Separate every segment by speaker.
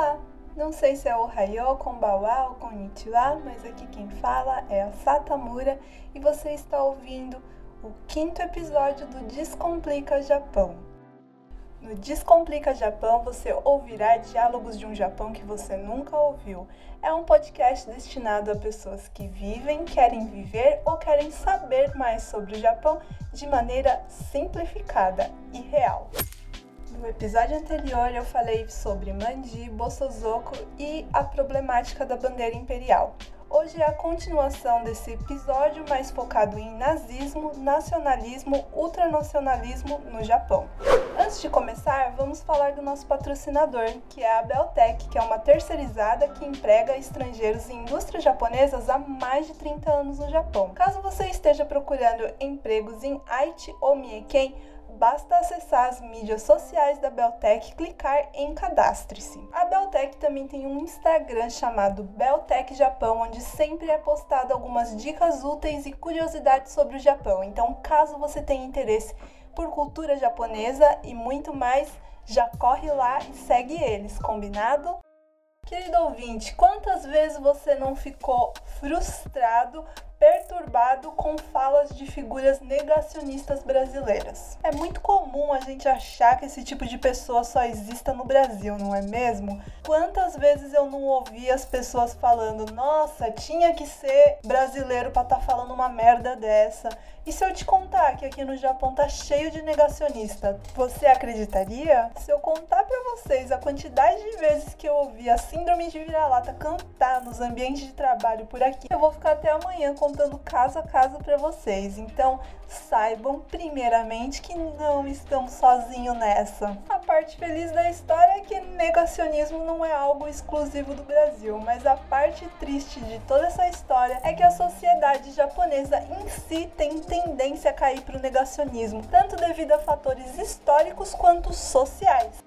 Speaker 1: Olá! Não sei se é o Hayo, Konbawa ou Konnichiwa, mas aqui quem fala é a Satamura e você está ouvindo o quinto episódio do Descomplica Japão. No Descomplica Japão você ouvirá diálogos de um Japão que você nunca ouviu. É um podcast destinado a pessoas que vivem, querem viver ou querem saber mais sobre o Japão de maneira simplificada e real. No episódio anterior eu falei sobre Mandi, Bossozoko e a problemática da bandeira imperial. Hoje é a continuação desse episódio, mais focado em nazismo, nacionalismo, ultranacionalismo no Japão. Antes de começar, vamos falar do nosso patrocinador, que é a Beltec, que é uma terceirizada que emprega estrangeiros em indústrias japonesas há mais de 30 anos no Japão. Caso você esteja procurando empregos em Aichi ou Mieken, basta acessar as mídias sociais da Beltec e clicar em cadastre-se. A Beltec também tem um Instagram chamado Beltec Japão, onde sempre é postado algumas dicas úteis e curiosidades sobre o Japão. Então, caso você tenha interesse por cultura japonesa e muito mais, já corre lá e segue eles, combinado? Querido ouvinte, quantas vezes você não ficou frustrado perturbado com falas de figuras negacionistas brasileiras. É muito comum a gente achar que esse tipo de pessoa só exista no Brasil, não é mesmo? Quantas vezes eu não ouvi as pessoas falando: "Nossa, tinha que ser brasileiro para estar tá falando uma merda dessa". E se eu te contar que aqui no Japão tá cheio de negacionista, você acreditaria? Se eu contar para vocês a quantidade de vezes que eu ouvi a síndrome de vira-lata cantar nos ambientes de trabalho por aqui, eu vou ficar até amanhã contando caso a caso para vocês. Então, saibam primeiramente que não estamos sozinhos nessa. A parte feliz da história é que negacionismo não é algo exclusivo do Brasil, mas a parte triste de toda essa história é que a sociedade japonesa em si tem tendência a cair para o negacionismo, tanto devido a fatores históricos quanto sociais.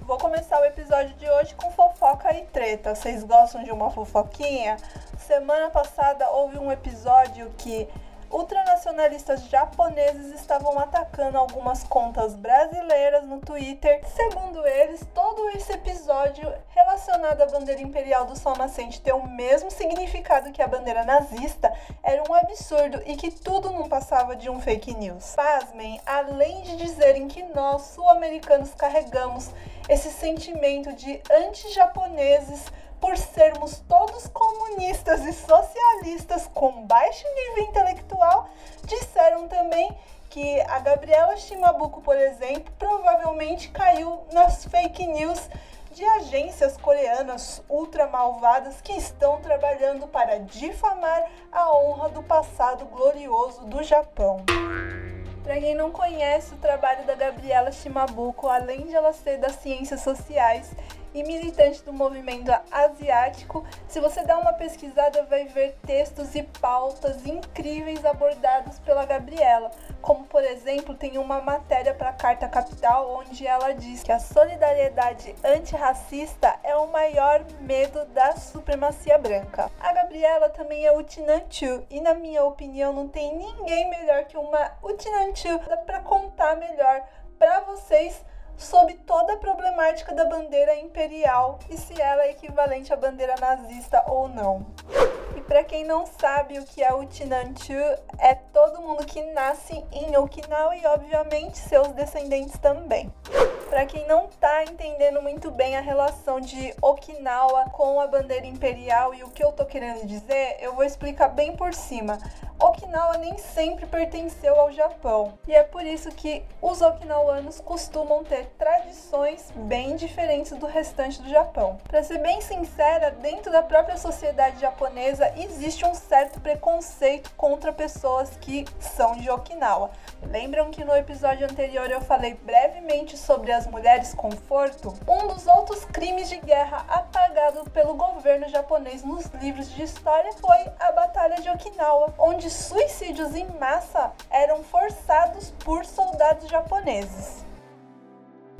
Speaker 1: Vou começar o episódio de hoje com fofoca e treta. Vocês gostam de uma fofoquinha? Semana passada houve um episódio que ultranacionalistas japoneses estavam atacando algumas contas brasileiras no Twitter. Segundo eles, todo esse episódio relacionado à bandeira imperial do Sol Nascente ter o mesmo significado que a bandeira nazista era um absurdo e que tudo não passava de um fake news. Pasmem, além de dizerem que nós, sul-americanos, carregamos esse sentimento de anti-japoneses por sermos todos comunistas e socialistas com baixo nível intelectual, disseram também que a Gabriela Shimabuko, por exemplo, provavelmente caiu nas fake news de agências coreanas ultra malvadas que estão trabalhando para difamar a honra do passado glorioso do Japão. Para quem não conhece o trabalho da Gabriela Shimabuko, além de ela ser das ciências sociais, e militante do movimento asiático, se você dá uma pesquisada, vai ver textos e pautas incríveis abordados pela Gabriela. Como, por exemplo, tem uma matéria para a Carta Capital onde ela diz que a solidariedade antirracista é o maior medo da supremacia branca. A Gabriela também é Utinanchu e, na minha opinião, não tem ninguém melhor que uma Utinanchu para contar melhor para vocês sobre toda a problemática da bandeira imperial e se ela é equivalente à bandeira nazista ou não. E para quem não sabe o que é o Tinanchu, é todo mundo que nasce em Okinawa e obviamente seus descendentes também. Para quem não está entendendo muito bem a relação de Okinawa com a bandeira imperial e o que eu tô querendo dizer, eu vou explicar bem por cima. Okinawa nem sempre pertenceu ao Japão, e é por isso que os okinawanos costumam ter tradições bem diferentes do restante do Japão. Para ser bem sincera, dentro da própria sociedade japonesa existe um certo preconceito contra pessoas que são de Okinawa. Lembram que no episódio anterior eu falei brevemente sobre as mulheres conforto? Um dos outros crimes de guerra apagado pelo governo japonês nos livros de história foi a Batalha de Okinawa, onde suicídios em massa eram forçados por soldados japoneses.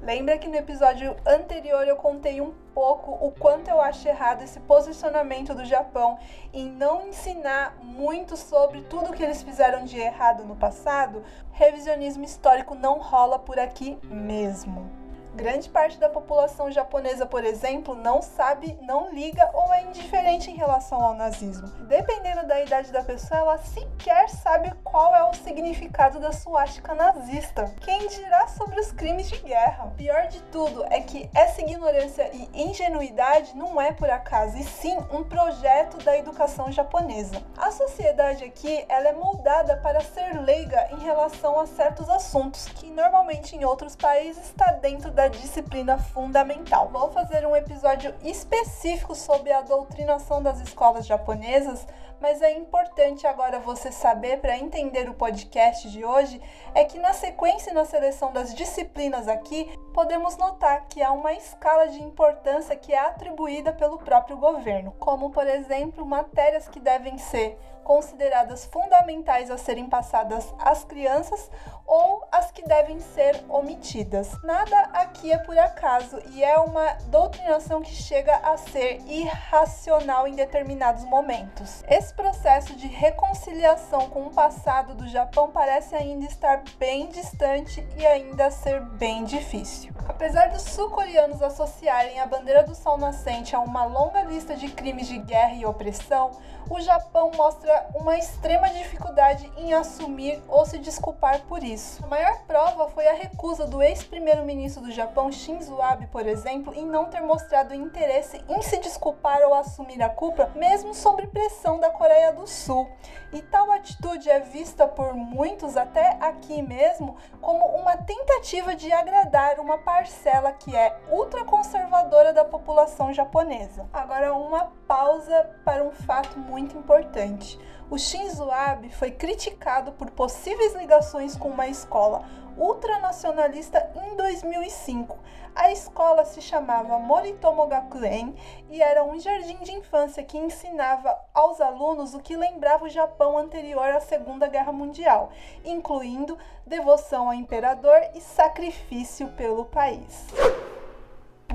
Speaker 1: Lembra que no episódio anterior eu contei um pouco o quanto eu acho errado esse posicionamento do Japão em não ensinar muito sobre tudo que eles fizeram de errado no passado? Revisionismo histórico não rola por aqui mesmo. Grande parte da população japonesa, por exemplo, não sabe, não liga ou é indiferente em relação ao nazismo. Dependendo da idade da pessoa, ela sequer sabe qual é o significado da suástica nazista. Quem dirá sobre os crimes de guerra? Pior de tudo é que essa ignorância e ingenuidade não é por acaso, e sim um projeto da educação japonesa. A sociedade aqui ela é moldada para ser leiga em relação a certos assuntos que normalmente em outros países está dentro da disciplina fundamental. Vou fazer um episódio específico sobre a doutrinação das escolas japonesas mas é importante agora você saber para entender o podcast de hoje é que na sequência e na seleção das disciplinas aqui, podemos notar que há uma escala de importância que é atribuída pelo próprio governo, como por exemplo, matérias que devem ser consideradas fundamentais a serem passadas às crianças ou as que devem ser omitidas. Nada aqui é por acaso e é uma doutrinação que chega a ser irracional em determinados momentos. Esse processo de reconciliação com o passado do Japão parece ainda estar bem distante e ainda ser bem difícil. Apesar dos sul-coreanos associarem a bandeira do sol nascente a uma longa lista de crimes de guerra e opressão, o Japão mostra uma extrema dificuldade em assumir ou se desculpar por isso. Maior prova foi a recusa do ex-primeiro-ministro do Japão, Shinzo Abe, por exemplo, em não ter mostrado interesse em se desculpar ou assumir a culpa, mesmo sob pressão da Coreia do Sul. E tal atitude é vista por muitos, até aqui mesmo, como uma tentativa de agradar uma parcela que é ultraconservadora da população japonesa. Agora, uma pausa para um fato muito importante. O Shinzo Abe foi criticado por possíveis ligações com uma escola ultranacionalista em 2005. A escola se chamava Moritomo Gakuen e era um jardim de infância que ensinava aos alunos o que lembrava o Japão anterior à Segunda Guerra Mundial, incluindo devoção ao imperador e sacrifício pelo país.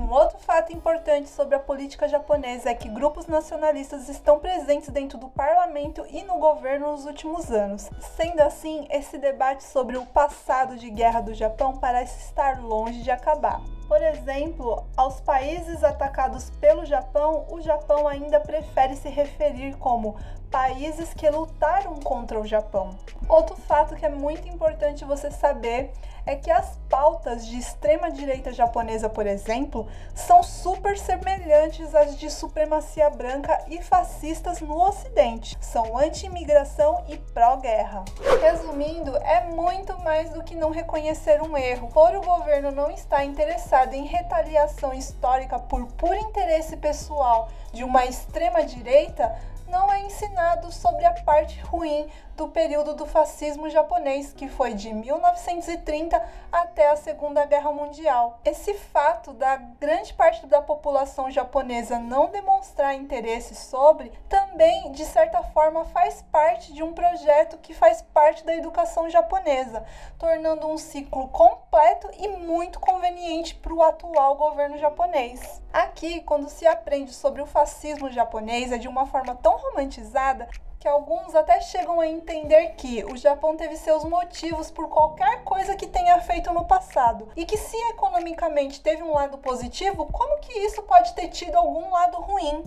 Speaker 1: Um outro fato importante sobre a política japonesa é que grupos nacionalistas estão presentes dentro do parlamento e no governo nos últimos anos. Sendo assim, esse debate sobre o passado de guerra do Japão parece estar longe de acabar. Por exemplo, aos países atacados pelo Japão, o Japão ainda prefere se referir como países que lutaram contra o Japão. Outro fato que é muito importante você saber é que as pautas de extrema direita japonesa, por exemplo, são super semelhantes às de supremacia branca e fascistas no ocidente. São anti-imigração e pró-guerra. Resumindo, é muito mais do que não reconhecer um erro. Por o governo não estar interessado em retaliação histórica por puro interesse pessoal de uma extrema direita, não é ensinado sobre a parte ruim do período do fascismo japonês, que foi de 1930 até a Segunda Guerra Mundial. Esse fato da grande parte da população japonesa não demonstrar interesse sobre também, de certa forma, faz parte de um projeto que faz parte da educação japonesa, tornando um ciclo completo e muito conveniente para o atual governo japonês. Aqui, quando se aprende sobre o fascismo japonês, é de uma forma tão romantizada que alguns até chegam a entender que o Japão teve seus motivos por qualquer coisa que tenha feito no passado e que se economicamente teve um lado positivo, como que isso pode ter tido algum lado ruim?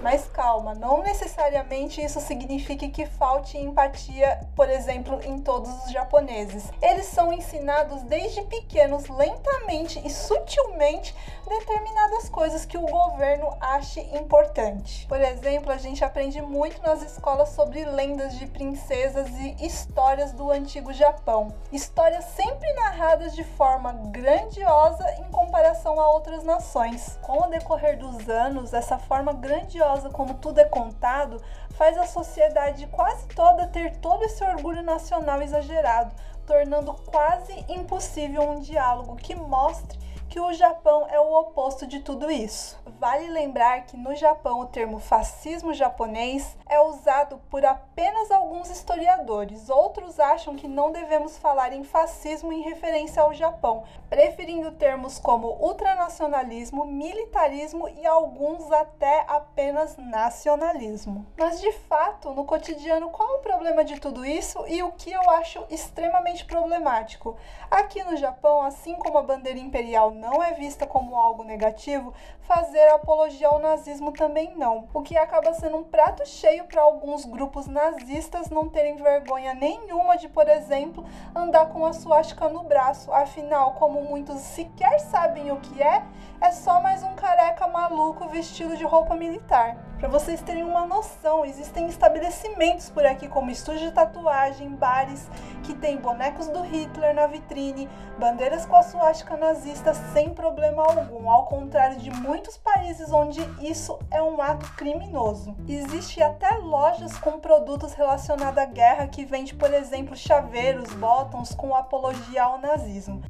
Speaker 1: Mas calma, não necessariamente isso significa que falte empatia, por exemplo, em todos os japoneses. Eles são ensinados desde pequenos, lentamente e sutilmente, determinadas coisas que o governo ache importante. Por exemplo, a gente aprende muito nas escolas sobre lendas de princesas e histórias do antigo Japão. Histórias sempre narradas de forma grandiosa em comparação a outras nações. Com o decorrer dos anos, essa forma grandiosa como tudo é contado faz a sociedade quase toda ter todo esse orgulho nacional exagerado, tornando quase impossível um diálogo que mostre que o Japão é o oposto de tudo isso. Vale lembrar que no Japão o termo fascismo japonês é usado por apenas alguns historiadores. Outros acham que não devemos falar em fascismo em referência ao Japão, preferindo termos como ultranacionalismo, militarismo e alguns até apenas nacionalismo. Mas de fato, no cotidiano, qual o problema de tudo isso e o que eu acho extremamente problemático? Aqui no Japão, assim como a bandeira imperial não é vista como algo negativo, fazer apologia ao nazismo também não. O que acaba sendo um prato cheio para alguns grupos nazistas não terem vergonha nenhuma de, por exemplo, andar com a suástica no braço. Afinal, como muitos sequer sabem o que é, é só mais um careca maluco vestido de roupa militar. Para vocês terem uma noção, existem estabelecimentos por aqui como estúdio de tatuagem, bares que tem bonecos do Hitler na vitrine, bandeiras com a suástica nazista sem problema algum, ao contrário de muitos países onde isso é um ato criminoso. Existe até lojas com produtos relacionados à guerra que vende, por exemplo, chaveiros, botões com apologia ao nazismo.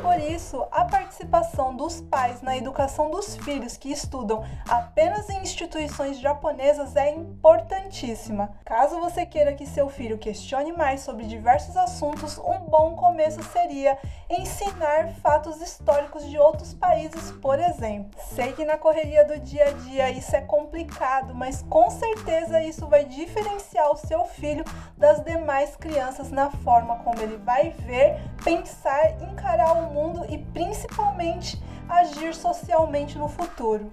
Speaker 1: Por isso, a participação dos pais na educação dos filhos que estudam apenas em instituições japonesas é importantíssima. Caso você queira que seu filho questione mais sobre diversos assuntos, um bom começo seria ensinar fatos históricos de outros países, por exemplo. Sei que na correria do dia a dia isso é complicado, mas com certeza isso vai diferenciar o seu filho das demais crianças na forma como ele vai ver, pensar, encarar o mundo e principalmente agir socialmente no futuro.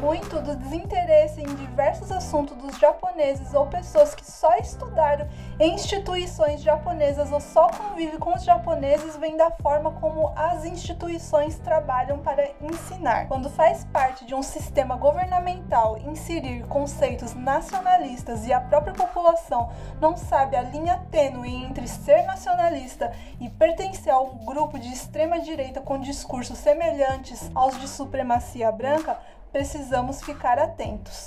Speaker 1: Muito do desinteresse em diversos assuntos dos japoneses ou pessoas que só estudaram em instituições japonesas ou só convivem com os japoneses vem da forma como as instituições trabalham para ensinar. Quando faz parte de um sistema governamental inserir conceitos nacionalistas e a própria população não sabe a linha tênue entre ser nacionalista e pertencer a um grupo de extrema direita com discursos semelhantes aos de supremacia branca, precisamos ficar atentos.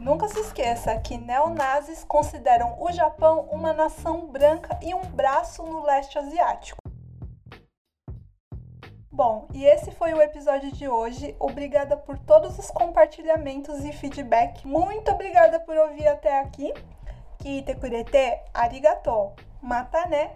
Speaker 1: Nunca se esqueça que neonazis consideram o Japão uma nação branca e um braço no leste asiático. Bom, e esse foi o episódio de hoje. Obrigada por todos os compartilhamentos e feedback. Muito obrigada por ouvir até aqui. Kite kurete arigatou. Mata né!